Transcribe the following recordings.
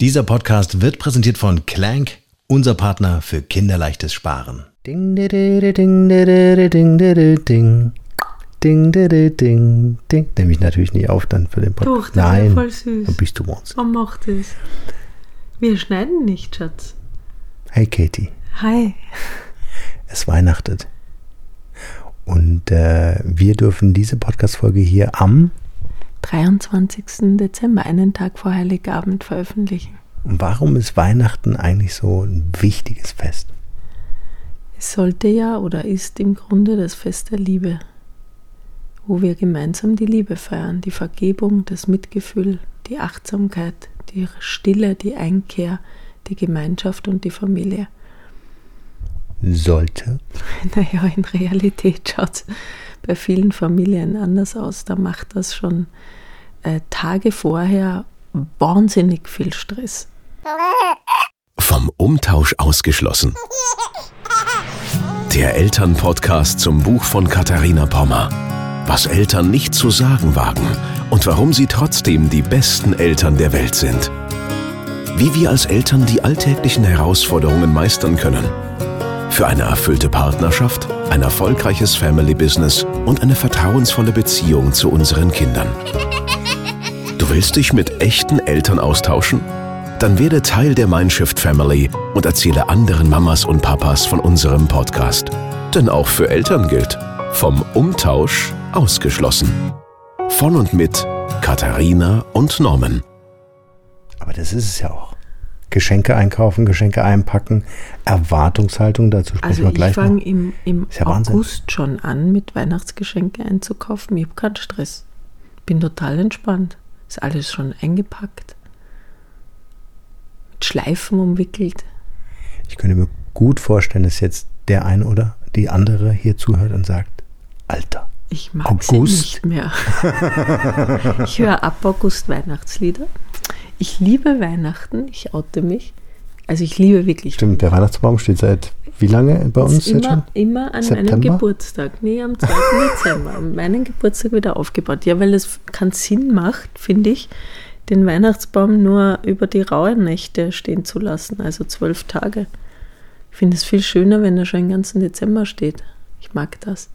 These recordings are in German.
Dieser Podcast wird präsentiert von Clank, unser Partner für kinderleichtes Sparen. Ding, ding, ding, ding, ding, ding. Ding, ding, ding, ding. Nehme ich natürlich nicht auf dann für den Doch, Podcast. das Nein, ist voll süß. dann bist du uns. Warum macht es? Wir schneiden nicht, Schatz. Hey Katie, Hi. es weihnachtet. Und äh, wir dürfen diese Podcast-Folge hier am, 23. Dezember, einen Tag vor Heiligabend veröffentlichen. warum ist Weihnachten eigentlich so ein wichtiges Fest? Es sollte ja oder ist im Grunde das Fest der Liebe, wo wir gemeinsam die Liebe feiern, die Vergebung, das Mitgefühl, die Achtsamkeit, die Stille, die Einkehr, die Gemeinschaft und die Familie. Sollte. Naja, in Realität schaut es bei vielen Familien anders aus. Da macht das schon äh, Tage vorher wahnsinnig viel Stress. Vom Umtausch ausgeschlossen. Der Elternpodcast zum Buch von Katharina Pommer. Was Eltern nicht zu sagen wagen und warum sie trotzdem die besten Eltern der Welt sind. Wie wir als Eltern die alltäglichen Herausforderungen meistern können. Für eine erfüllte Partnerschaft, ein erfolgreiches Family Business und eine vertrauensvolle Beziehung zu unseren Kindern. Du willst dich mit echten Eltern austauschen? Dann werde Teil der Mindshift Family und erzähle anderen Mamas und Papas von unserem Podcast. Denn auch für Eltern gilt, vom Umtausch ausgeschlossen. Von und mit Katharina und Norman. Aber das ist es ja auch. Geschenke einkaufen, Geschenke einpacken, Erwartungshaltung, dazu sprechen Also wir ich gleich noch. fange im, im ja Wahnsinn. August schon an, mit Weihnachtsgeschenke einzukaufen. Ich habe keinen Stress. Bin total entspannt. Ist alles schon eingepackt. Mit Schleifen umwickelt. Ich könnte mir gut vorstellen, dass jetzt der eine oder die andere hier zuhört und sagt, Alter, Ich mag August? sie nicht mehr. ich höre ab August Weihnachtslieder. Ich liebe Weihnachten, ich oute mich. Also ich liebe wirklich stimmt, der Weihnachtsbaum steht seit wie lange bei uns ist jetzt schon? immer, immer an meinem September? Geburtstag. Nee, am 2. Dezember. An meinem Geburtstag wieder aufgebaut. Ja, weil es keinen Sinn macht, finde ich, den Weihnachtsbaum nur über die rauen Nächte stehen zu lassen, also zwölf Tage. Ich finde es viel schöner, wenn er schon den ganzen Dezember steht. Ich mag das.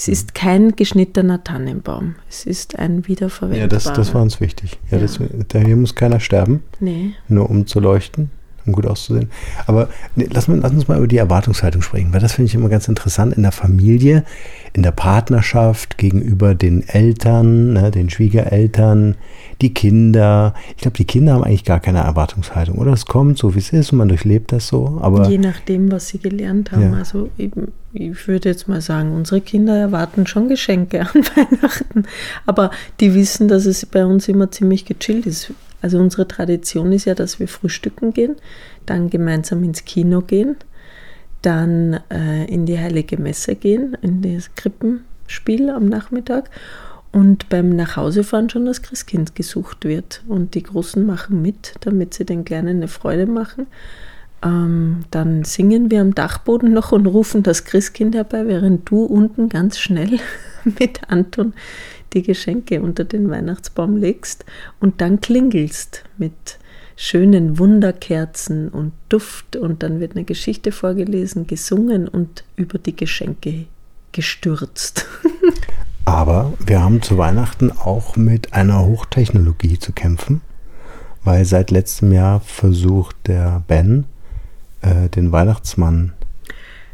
Es ist kein geschnittener Tannenbaum. Es ist ein wiederverwendbarer. Ja, das, das war uns wichtig. Ja, Ja. Das, da hier muss keiner sterben, Nee. nur um zu leuchten, um gut auszusehen. Aber nee, lass, lass uns mal über die Erwartungshaltung sprechen, weil das finde ich immer ganz interessant in der Familie, in der Partnerschaft, gegenüber den Eltern, ne, den Schwiegereltern, die Kinder. Ich glaube, die Kinder haben eigentlich gar keine Erwartungshaltung, oder? Es kommt so, wie es ist und man durchlebt das so. Aber Je nachdem, was sie gelernt haben. Ja. Also eben, ich würde jetzt mal sagen, unsere Kinder erwarten schon Geschenke an Weihnachten, aber die wissen, dass es bei uns immer ziemlich gechillt ist. Also unsere Tradition ist ja, dass wir frühstücken gehen, dann gemeinsam ins Kino gehen, dann äh, in die Heilige Messe gehen, in das Krippenspiel am Nachmittag und beim Nachhausefahren schon das Christkind gesucht wird. Und die Großen machen mit, damit sie den Kleinen eine Freude machen. Ähm, dann singen wir am Dachboden noch und rufen das Christkind herbei, während du unten ganz schnell mit Anton die Geschenke unter den Weihnachtsbaum legst und dann klingelst mit schönen Wunderkerzen und Duft und dann wird eine Geschichte vorgelesen, gesungen und über die Geschenke gestürzt. Aber wir haben zu Weihnachten auch mit einer Hochtechnologie zu kämpfen, weil seit letztem Jahr versucht der Ben, äh, den Weihnachtsmann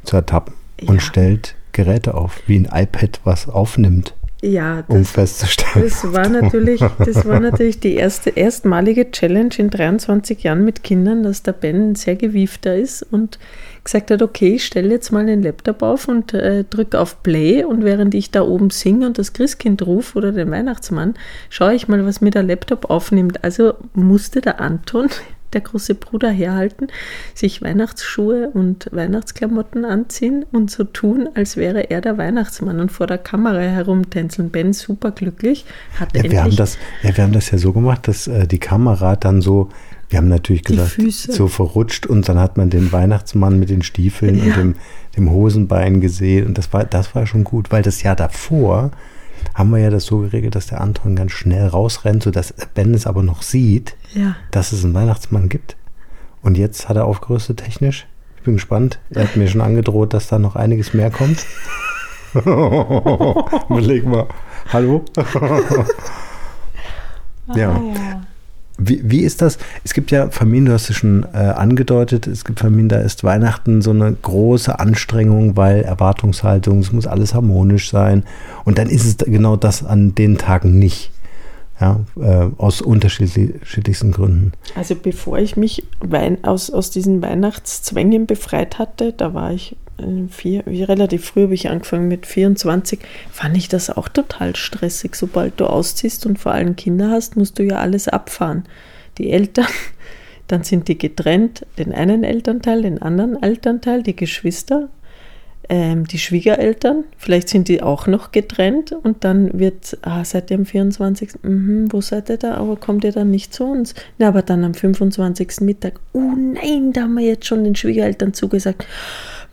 zu ertappen und Ja. stellt Geräte auf, wie ein iPad, was aufnimmt, Ja, um das, festzustellen. das war natürlich, das war natürlich die erste, erstmalige Challenge in 23 Jahren mit Kindern, dass der Ben sehr gewiefter ist und gesagt hat, okay, ich stelle jetzt mal den Laptop auf und äh, drücke auf Play und während ich da oben singe und das Christkind rufe oder den Weihnachtsmann, schaue ich mal, was mir der Laptop aufnimmt. Also musste der Anton, der große Bruder, herhalten, sich Weihnachtsschuhe und Weihnachtsklamotten anziehen und so tun, als wäre er der Weihnachtsmann und vor der Kamera herumtänzeln. Ben superglücklich, hat Ja, endlich wir, haben das, ja, wir haben das ja so gemacht, dass äh, die Kamera dann so, wir haben natürlich gesagt, so verrutscht und dann hat man den Weihnachtsmann mit den Stiefeln und Ja. dem, dem Hosenbein gesehen und das war, das war schon gut, weil das Jahr davor haben wir ja das so geregelt, dass der Anton ganz schnell rausrennt, sodass Ben es aber noch sieht, Ja. dass es einen Weihnachtsmann gibt. Und jetzt hat er aufgerüstet technisch. Ich bin gespannt. Er hat mir schon angedroht, dass da noch einiges mehr kommt. Überleg mal. Hallo? ja. Ah, ja. Wie, wie ist das? Es gibt ja Familien, du hast es schon äh, angedeutet, es gibt Familien, da ist Weihnachten so eine große Anstrengung, weil Erwartungshaltung, es muss alles harmonisch sein. Und dann ist es genau das an den Tagen nicht. Ja, äh, aus unterschiedlichsten Gründen. Also bevor ich mich Wein aus, aus diesen Weihnachtszwängen befreit hatte, da war ich vier, wie relativ früh habe ich angefangen mit 24, fand ich das auch total stressig. Sobald du ausziehst und vor allem Kinder hast, musst du ja alles abfahren. Die Eltern, dann sind die getrennt, den einen Elternteil, den anderen Elternteil, die Geschwister, ähm, die Schwiegereltern, vielleicht sind die auch noch getrennt und dann wird, ah, seid ihr am 24. Mhm, wo seid ihr da? Aber kommt ihr dann nicht zu uns? Na, aber dann am 25. Mittag, oh nein, da haben wir jetzt schon den Schwiegereltern zugesagt.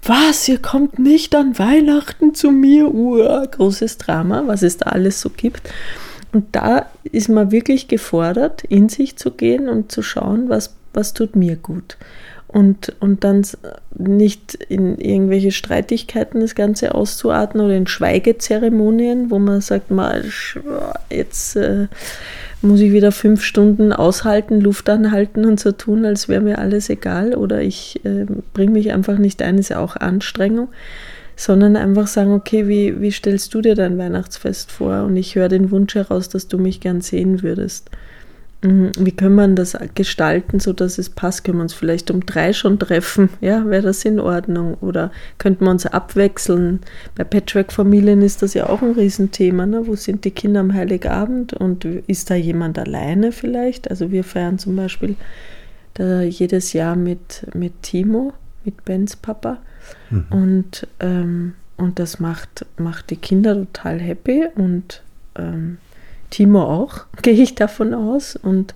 Was, ihr kommt nicht an Weihnachten zu mir? Uah, großes Drama, was es da alles so gibt. Und da ist man wirklich gefordert, in sich zu gehen und zu schauen, was, was tut mir gut und, und dann nicht in irgendwelche Streitigkeiten das Ganze auszuarten oder in Schweigezeremonien, wo man sagt, mal, jetzt äh, muss ich wieder fünf Stunden aushalten, Luft anhalten und so tun, als wäre mir alles egal oder ich äh, bringe mich einfach nicht ein, ist ja auch Anstrengung, sondern einfach sagen, okay, wie, wie stellst du dir dein Weihnachtsfest vor? Und ich höre den Wunsch heraus, dass du mich gern sehen würdest. Mhm. Wie können wir das gestalten, sodass es passt? Können wir uns vielleicht um drei schon treffen? Ja, wäre das in Ordnung? Oder könnten wir uns abwechseln? Bei Patchwork-Familien ist das ja auch ein Riesenthema. Ne? Wo sind die Kinder am Heiligabend? Und ist da jemand alleine vielleicht? Also wir feiern zum Beispiel da jedes Jahr mit, mit Timo, mit Bens Papa. Mhm. Und, ähm, und das macht, macht die Kinder total happy und ähm, Timo auch, gehe ich davon aus. Und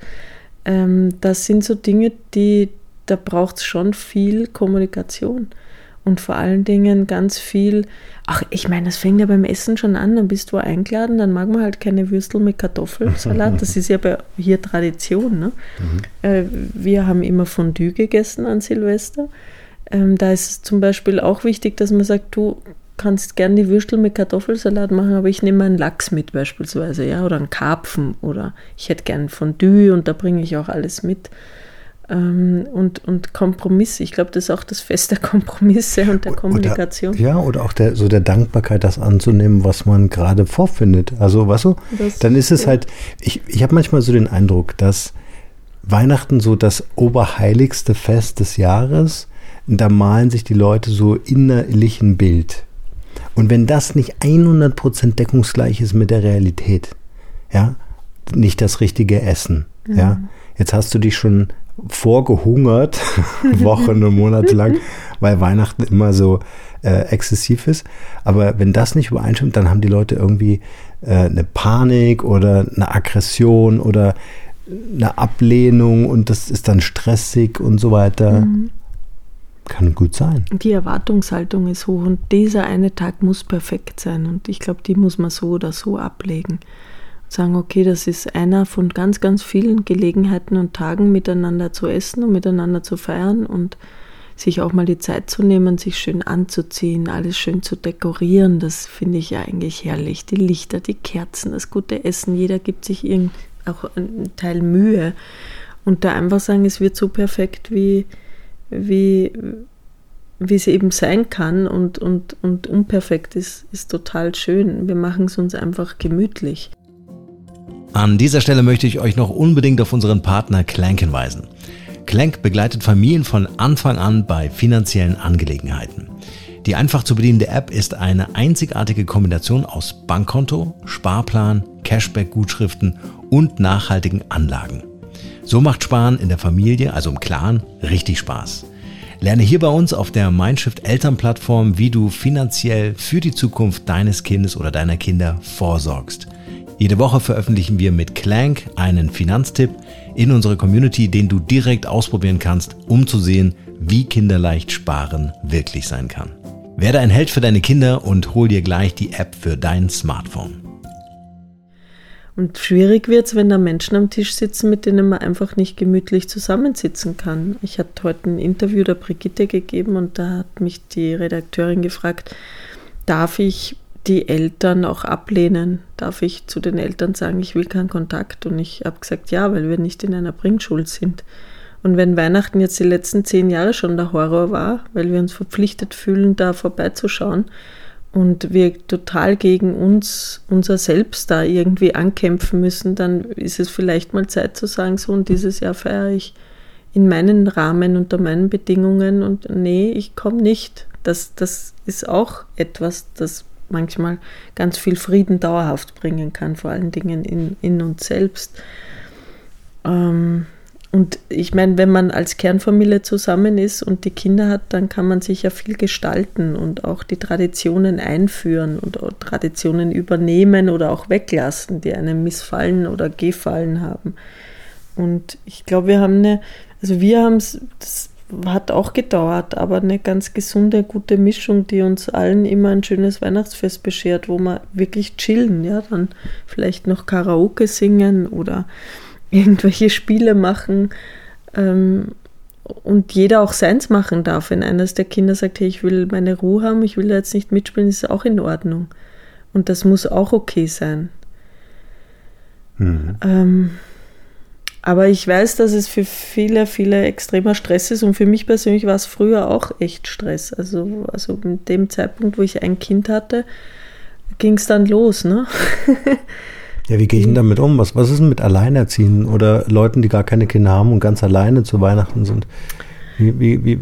ähm, das sind so Dinge, die, da braucht es schon viel Kommunikation. Und vor allen Dingen ganz viel, ach, ich meine, das fängt ja beim Essen schon an, dann bist du eingeladen, dann mag man halt keine Würstel mit Kartoffelsalat. Das ist ja bei hier Tradition. Ne? Mhm. Äh, wir haben immer Fondue gegessen an Silvester. Ähm, da ist es zum Beispiel auch wichtig, dass man sagt, du kannst gerne die Würstel mit Kartoffelsalat machen, aber ich nehme einen Lachs mit beispielsweise, ja, oder einen Karpfen oder ich hätte gern Fondue und da bringe ich auch alles mit. Ähm, und, und Kompromiss, ich glaube, das ist auch das Fest der Kompromisse und der Kommunikation. Oder, ja, oder auch der, so der Dankbarkeit, das anzunehmen, was man gerade vorfindet. Also, weißt du, das, dann ist es ja. halt, ich, ich habe manchmal so den Eindruck, dass Weihnachten so das oberheiligste Fest des Jahres, da malen sich die Leute so innerlich ein Bild. Und wenn das nicht 100% deckungsgleich ist mit der Realität, ja, nicht das richtige Essen, mhm. ja, jetzt hast du dich schon vorgehungert, Wochen und Monate lang, weil Weihnachten immer so äh, exzessiv ist. Aber wenn das nicht übereinstimmt, dann haben die Leute irgendwie äh, eine Panik oder eine Aggression oder eine Ablehnung und das ist dann stressig und so weiter. Mhm. Kann gut sein. Die Erwartungshaltung ist hoch und dieser eine Tag muss perfekt sein und ich glaube, die muss man so oder so ablegen. sagen, okay, das ist einer von ganz, ganz vielen Gelegenheiten und Tagen miteinander zu essen und miteinander zu feiern und sich auch mal die Zeit zu nehmen, sich schön anzuziehen, alles schön zu dekorieren, das finde ich ja eigentlich herrlich. Die Lichter, die Kerzen, das gute Essen, jeder gibt sich auch einen Teil Mühe. Und da einfach sagen, es wird so perfekt, wie, wie, wie es eben sein kann und, und, und unperfekt ist, ist total schön. Wir machen es uns einfach gemütlich. An dieser Stelle möchte ich euch noch unbedingt auf unseren Partner Clank hinweisen. Clank begleitet Familien von Anfang an bei finanziellen Angelegenheiten. Die einfach zu bedienende App ist eine einzigartige Kombination aus Bankkonto, Sparplan, Cashback-Gutschriften und nachhaltigen Anlagen. So macht Sparen in der Familie, also im Clan, richtig Spaß. Lerne hier bei uns auf der Mindshift Elternplattform, wie du finanziell für die Zukunft deines Kindes oder deiner Kinder vorsorgst. Jede Woche veröffentlichen wir mit Clank einen Finanztipp in unsere Community, den du direkt ausprobieren kannst, um zu sehen, wie kinderleicht Sparen wirklich sein kann. Werde ein Held für deine Kinder und hol dir gleich die App für dein Smartphone. Und schwierig wird es, wenn da Menschen am Tisch sitzen, mit denen man einfach nicht gemütlich zusammensitzen kann. Ich hatte heute ein Interview der Brigitte gegeben und da hat mich die Redakteurin gefragt, darf ich die Eltern auch ablehnen? Darf ich zu den Eltern sagen, ich will keinen Kontakt? Und ich habe gesagt, ja, weil wir nicht in einer Bringschule sind. Und wenn Weihnachten jetzt die letzten zehn Jahre schon der Horror war, weil wir uns verpflichtet fühlen, da vorbeizuschauen, und wir total gegen uns, unser Selbst da irgendwie ankämpfen müssen, dann ist es vielleicht mal Zeit zu sagen, so und dieses Jahr feiere ich in meinen Rahmen, unter meinen Bedingungen und nee, ich komme nicht. Das, das ist auch etwas, das manchmal ganz viel Frieden dauerhaft bringen kann, vor allen Dingen in, in uns selbst. Ähm, und ich meine, wenn man als Kernfamilie zusammen ist und die Kinder hat, dann kann man sich ja viel gestalten und auch die Traditionen einführen und Traditionen übernehmen oder auch weglassen, die einem missfallen oder gefallen haben. Und ich glaube, wir haben eine, also wir haben es, das hat auch gedauert, aber eine ganz gesunde, gute Mischung, die uns allen immer ein schönes Weihnachtsfest beschert, wo wir wirklich chillen, ja, dann vielleicht noch Karaoke singen oder irgendwelche Spiele machen ähm, und jeder auch seins machen darf. Wenn eines der Kinder sagt, hey, ich will meine Ruhe haben, ich will da jetzt nicht mitspielen, ist auch in Ordnung. Und das muss auch okay sein. Mhm. Ähm, aber ich weiß, dass es für viele, viele extremer Stress ist und für mich persönlich war es früher auch echt Stress. Also, also mit dem Zeitpunkt, wo ich ein Kind hatte, ging es dann los. Ne? Ja, wie gehe ich denn damit um? Was, was ist denn mit Alleinerziehenden oder Leuten, die gar keine Kinder haben und ganz alleine zu Weihnachten sind? Wie, wie, wie,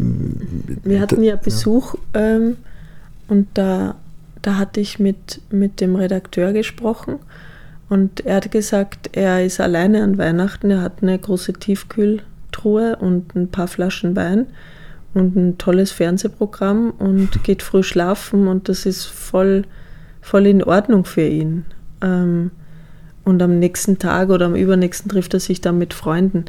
Wir hatten ja Besuch ja. Ähm, und da, da hatte ich mit, mit dem Redakteur gesprochen und er hat gesagt, er ist alleine an Weihnachten, er hat eine große Tiefkühltruhe und ein paar Flaschen Wein und ein tolles Fernsehprogramm und geht früh schlafen und das ist voll, voll in Ordnung für ihn. Ähm, und am nächsten Tag oder am übernächsten trifft er sich dann mit Freunden.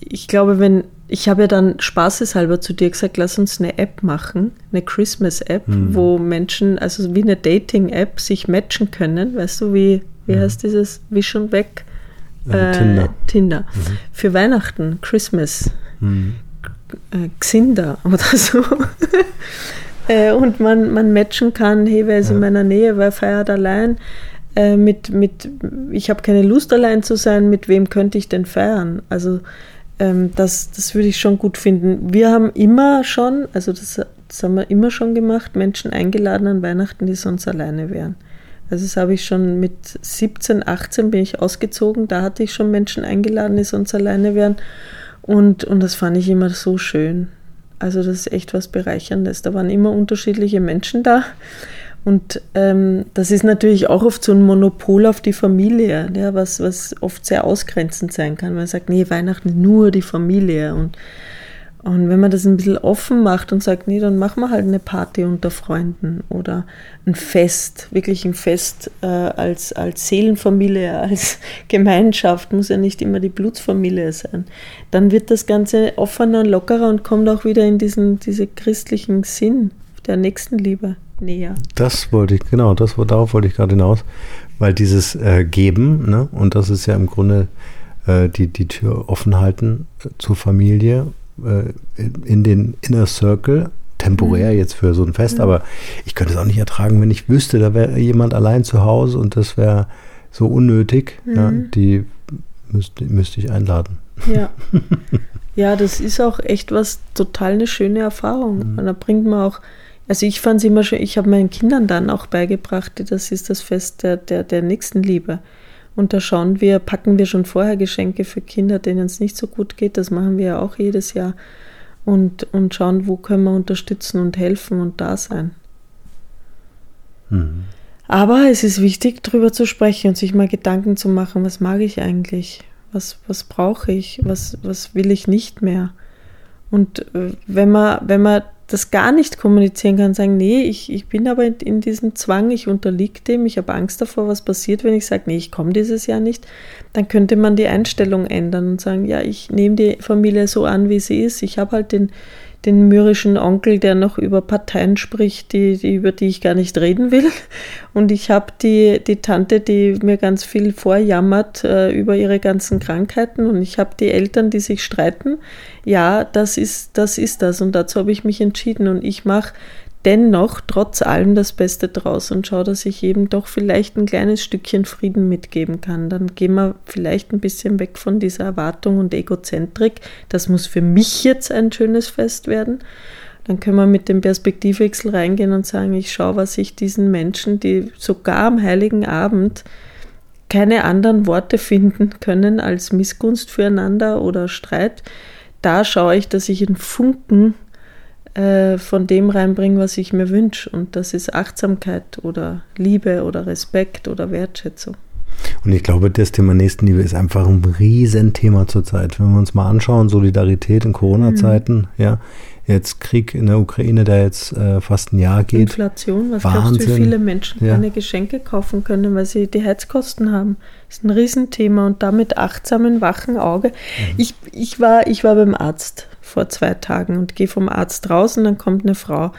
Ich glaube, wenn, ich habe ja dann spaßeshalber zu dir gesagt, lass uns eine App machen, eine Christmas-App, mhm. wo Menschen, also wie eine Dating-App, sich matchen können. Weißt du, wie, wie mhm. heißt dieses Wisch und Weg? Äh, Tinder. Tinder. Mhm. Für Weihnachten, Christmas. Mhm. Äh, Xinder oder so. äh, und man, man matchen kann, hey, wer ist ja. in meiner Nähe, wer feiert allein äh, mit, mit, ich habe keine Lust allein zu sein, mit wem könnte ich denn feiern? Also ähm, das, das würde ich schon gut finden. Wir haben immer schon, also das, das haben wir immer schon gemacht, Menschen eingeladen an Weihnachten, die sonst alleine wären. Also das habe ich schon mit 17, 18 bin ich ausgezogen, da hatte ich schon Menschen eingeladen, die sonst alleine wären. Und, und das fand ich immer so schön. Also das ist echt was Bereicherndes. Da waren immer unterschiedliche Menschen da. Und ähm, das ist natürlich auch oft so ein Monopol auf die Familie, ja, was, was oft sehr ausgrenzend sein kann. Man sagt, nee, Weihnachten nur die Familie. Und, und wenn man das ein bisschen offen macht und sagt, nee, dann machen wir halt eine Party unter Freunden oder ein Fest, wirklich ein Fest äh, als, als Seelenfamilie, als Gemeinschaft, muss ja nicht immer die Blutsfamilie sein, dann wird das Ganze offener und lockerer und kommt auch wieder in diesen diese christlichen Sinn der Nächstenliebe näher. Das wollte ich, genau, das, darauf wollte ich gerade hinaus, weil dieses äh, Geben, ne, und das ist ja im Grunde äh, die, die Tür offen halten äh, zur Familie, äh, in, den Inner Circle, temporär mhm. jetzt für so ein Fest, mhm. aber ich könnte es auch nicht ertragen, wenn ich wüsste, da wäre jemand allein zu Hause und das wäre so unnötig, mhm. ja, die müsste, müsste ich einladen. Ja. ja, das ist auch echt was total eine schöne Erfahrung. Und mhm. da bringt man auch also ich fand es immer schön, ich habe meinen Kindern dann auch beigebracht, das ist das Fest der, der, der Nächstenliebe. Und da schauen wir, packen wir schon vorher Geschenke für Kinder, denen es nicht so gut geht. Das machen wir ja auch jedes Jahr. Und, und schauen, wo können wir unterstützen und helfen und da sein. Mhm. Aber es ist wichtig, darüber zu sprechen und sich mal Gedanken zu machen, was mag ich eigentlich? Was, was brauche ich? Was, was will ich nicht mehr? Und äh, wenn man, wenn man das gar nicht kommunizieren kann, sagen, nee, ich, ich bin aber in, in diesem Zwang, ich unterliege dem, ich habe Angst davor, was passiert, wenn ich sage, nee, ich komme dieses Jahr nicht, dann könnte man die Einstellung ändern und sagen, ja, ich nehme die Familie so an, wie sie ist, ich habe halt den, den mürrischen Onkel, der noch über Parteien spricht, die, die, über die ich gar nicht reden will. Und ich habe die, die Tante, die mir ganz viel vorjammert äh, über ihre ganzen Krankheiten. Und ich habe die Eltern, die sich streiten. Ja, das ist das. Ist das. Und dazu habe ich mich entschieden. Und ich mache dennoch trotz allem das Beste draus und schaue, dass ich eben doch vielleicht ein kleines Stückchen Frieden mitgeben kann. Dann gehen wir vielleicht ein bisschen weg von dieser Erwartung und Egozentrik. Das muss für mich jetzt ein schönes Fest werden. Dann können wir mit dem Perspektivwechsel reingehen und sagen, ich schaue, was ich diesen Menschen, die sogar am heiligen Abend keine anderen Worte finden können als Missgunst füreinander oder Streit, da schaue ich, dass ich einen Funken äh, von dem reinbringen, was ich mir wünsche. Und das ist Achtsamkeit oder Liebe oder Respekt oder Wertschätzung. Und ich glaube, das Thema Nächstenliebe ist einfach ein Riesenthema zurzeit. Wenn wir uns mal anschauen, Solidarität in Corona-Zeiten, mhm. ja, jetzt Krieg in der Ukraine, der jetzt äh, fast ein Jahr geht. Inflation, was Wahnsinn. glaubst du, wie viele Menschen ja. keine Geschenke kaufen können, weil sie die Heizkosten haben? Das ist ein Riesenthema und damit achtsamen, wachen Auge. Mhm. Ich, ich, war, ich war beim Arzt vor zwei Tagen und gehe vom Arzt raus und dann kommt eine Frau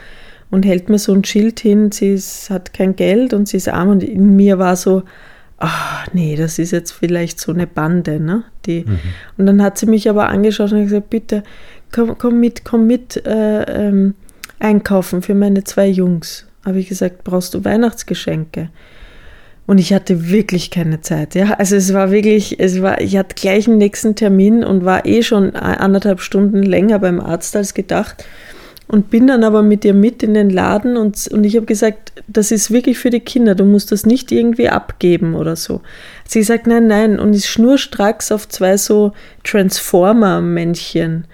und hält mir so ein Schild hin, sie ist, hat kein Geld und sie ist arm und in mir war so, ach nee, das ist jetzt vielleicht so eine Bande, ne? Die, mhm. Und dann hat sie mich aber angeschaut und gesagt, bitte, komm, komm mit, komm mit äh, ähm, einkaufen für meine zwei Jungs. Habe ich gesagt, brauchst du Weihnachtsgeschenke? Und ich hatte wirklich keine Zeit, ja. Also es war wirklich, es war, ich hatte gleich einen nächsten Termin und war eh schon anderthalb Stunden länger beim Arzt als gedacht. Und bin dann aber mit ihr mit in den Laden und, und ich habe gesagt, das ist wirklich für die Kinder, du musst das nicht irgendwie abgeben oder so. Sie sagt, nein, nein, und ist schnurstracks auf zwei so Transformer-Männchen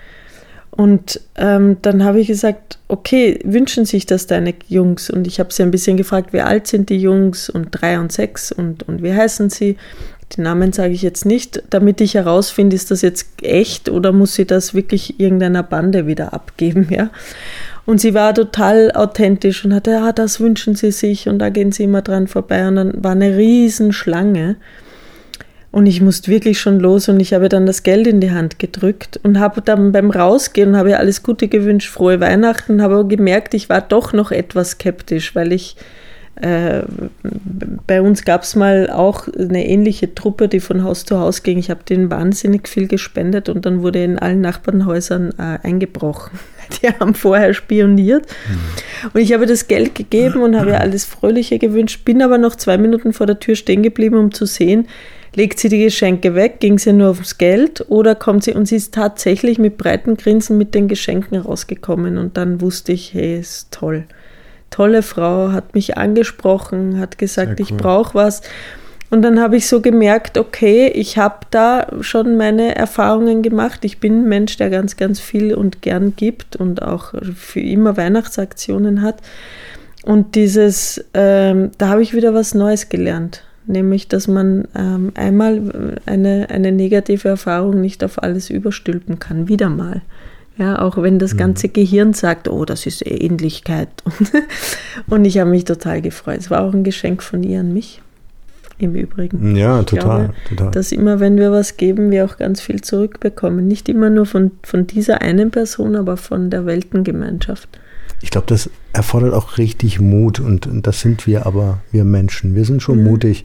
und ähm, dann habe ich gesagt, okay, wünschen sich das deine Jungs? Und ich habe sie ein bisschen gefragt, wie alt sind die Jungs und drei und sechs und, und wie heißen sie? Die Namen sage ich jetzt nicht, damit ich herausfinde, ist das jetzt echt oder muss sie das wirklich irgendeiner Bande wieder abgeben, ja? Und sie war total authentisch und hatte, ja, das wünschen sie sich und da gehen sie immer dran vorbei und dann war eine Riesenschlange. Und ich musste wirklich schon los und ich habe dann das Geld in die Hand gedrückt und habe dann beim Rausgehen habe alles Gute gewünscht, frohe Weihnachten, habe aber gemerkt, ich war doch noch etwas skeptisch, weil ich äh, bei uns gab es mal auch eine ähnliche Truppe, die von Haus zu Haus ging. Ich habe denen wahnsinnig viel gespendet und dann wurde in allen Nachbarnhäusern äh, eingebrochen. Die haben vorher spioniert. Mhm. Und ich habe das Geld gegeben und habe alles Fröhliche gewünscht, bin aber noch zwei Minuten vor der Tür stehen geblieben, um zu sehen, Legt sie die Geschenke weg, ging sie nur aufs Geld oder kommt sie und sie ist tatsächlich mit breiten Grinsen mit den Geschenken rausgekommen und dann wusste ich, hey, ist toll. Tolle Frau, hat mich angesprochen, hat gesagt, cool. ich brauche was. Und dann habe ich so gemerkt, okay, ich habe da schon meine Erfahrungen gemacht. Ich bin ein Mensch, der ganz, ganz viel und gern gibt und auch für immer Weihnachtsaktionen hat. Und dieses, ähm, da habe ich wieder was Neues gelernt nämlich dass man ähm, einmal eine, eine negative Erfahrung nicht auf alles überstülpen kann, wieder mal. Ja, auch wenn das mhm. ganze Gehirn sagt, oh, das ist Ähnlichkeit. Und ich habe mich total gefreut. Es war auch ein Geschenk von ihr an mich, im Übrigen. Ja, ich total, glaube, total. Dass immer, wenn wir was geben, wir auch ganz viel zurückbekommen. Nicht immer nur von, von dieser einen Person, aber von der Weltengemeinschaft ich glaube, das erfordert auch richtig Mut und, und, das sind wir aber, wir Menschen. Wir sind schon mhm. mutig,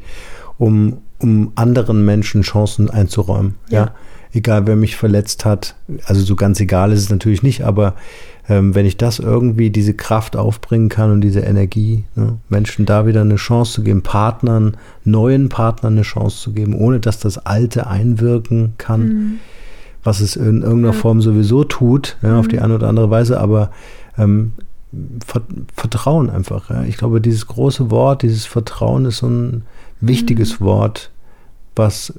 um, um anderen Menschen Chancen einzuräumen. Ja. ja. Egal, wer mich verletzt hat. Also so ganz egal ist es natürlich nicht, aber ähm, wenn ich das irgendwie, diese Kraft aufbringen kann und diese Energie, ne, Menschen da wieder eine Chance zu geben, Partnern, neuen Partnern eine Chance zu geben, ohne dass das Alte einwirken kann, mhm. was es in irgendeiner ja. Form sowieso tut, ja, auf die mhm. eine oder andere Weise, aber ähm, Vertrauen einfach. Ja. Ich glaube, dieses große Wort, dieses Vertrauen ist so ein wichtiges mhm. Wort, was,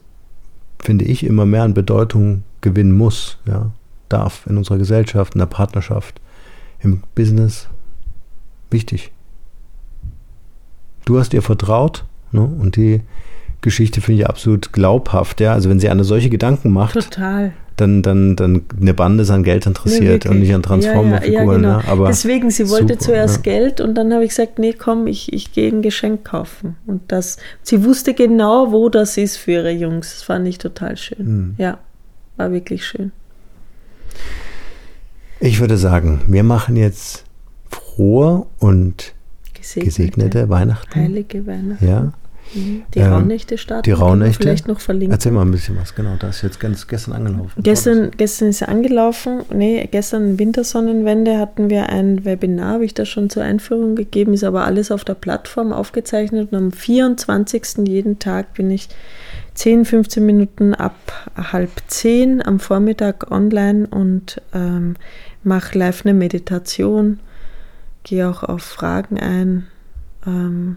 finde ich, immer mehr an Bedeutung gewinnen muss, ja, darf in unserer Gesellschaft, in der Partnerschaft, im Business. Wichtig. Du hast ihr vertraut ne? und die Geschichte finde ich absolut glaubhaft. Ja? Also wenn sie eine solche Gedanken macht, Total dann, dann, dann eine Bande ist an Geld interessiert nee, und nicht an Transformerfiguren. Ja, ja, ja, genau. ne? Aber Deswegen, sie wollte super, zuerst. Geld und dann habe ich gesagt, nee, komm, ich, ich gehe ein Geschenk kaufen. Und das, sie wusste genau, wo das ist für ihre Jungs. Das fand ich total schön. Mhm. Ja, war wirklich schön. Ich würde sagen, wir machen jetzt frohe und Gesegnete, gesegnete Weihnachten. heilige Weihnachten. Ja. Mhm. Die Ähm, Rauhnächte starten. die Rauhnächte. Vielleicht noch verlinken. Erzähl mal ein bisschen was, genau. Da ist jetzt ganz gestern angelaufen. Gestern, gestern ist er angelaufen. Nee, gestern Wintersonnenwende hatten wir ein Webinar, habe ich das schon zur Einführung gegeben, ist aber alles auf der Plattform aufgezeichnet. Und am 24. jeden Tag bin ich 10, 15 Minuten ab halb 10 am Vormittag online und ähm, mache live eine Meditation, gehe auch auf Fragen ein. Ähm,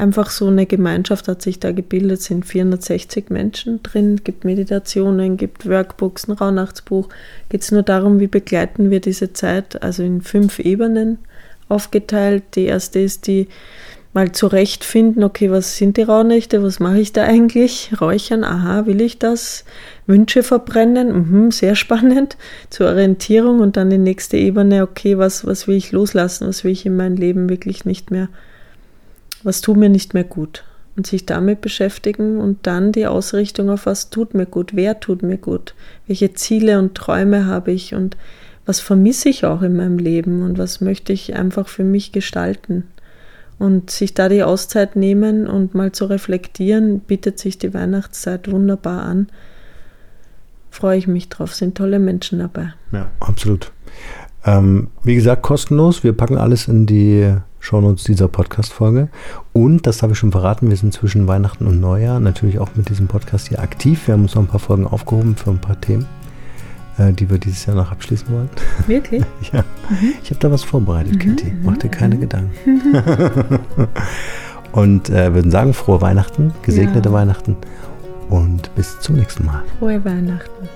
einfach so eine Gemeinschaft hat sich da gebildet, sind 460 Menschen drin, gibt Meditationen, gibt Workbooks, ein Rauhnachtsbuch. Geht es nur darum, wie begleiten wir diese Zeit, also in fünf Ebenen aufgeteilt. Die erste ist die mal zurechtfinden, okay, was sind die Rauhnächte, was mache ich da eigentlich? Räuchern, aha, will ich das? Wünsche verbrennen, mhm, sehr spannend. Zur Orientierung und dann die nächste Ebene, okay, was, was will ich loslassen, was will ich in meinem Leben wirklich nicht mehr was tut mir nicht mehr gut und sich damit beschäftigen und dann die Ausrichtung auf was tut mir gut, wer tut mir gut, welche Ziele und Träume habe ich und was vermisse ich auch in meinem Leben und was möchte ich einfach für mich gestalten. Und sich da die Auszeit nehmen und mal zu reflektieren, bietet sich die Weihnachtszeit wunderbar an. Freue ich mich drauf, sind tolle Menschen dabei. Ja, absolut. Ähm, wie gesagt, kostenlos. Wir packen alles in die Shownotes dieser Podcast-Folge. Und, das habe ich schon verraten, wir sind zwischen Weihnachten und Neujahr natürlich auch mit diesem Podcast hier aktiv. Wir haben uns noch ein paar Folgen aufgehoben für ein paar Themen, äh, die wir dieses Jahr noch abschließen wollen. Wirklich? ja, ich habe da was vorbereitet, Kitty. Mach dir keine Gedanken. und äh, würden sagen, frohe Weihnachten, gesegnete Ja. Weihnachten und bis zum nächsten Mal. Frohe Weihnachten.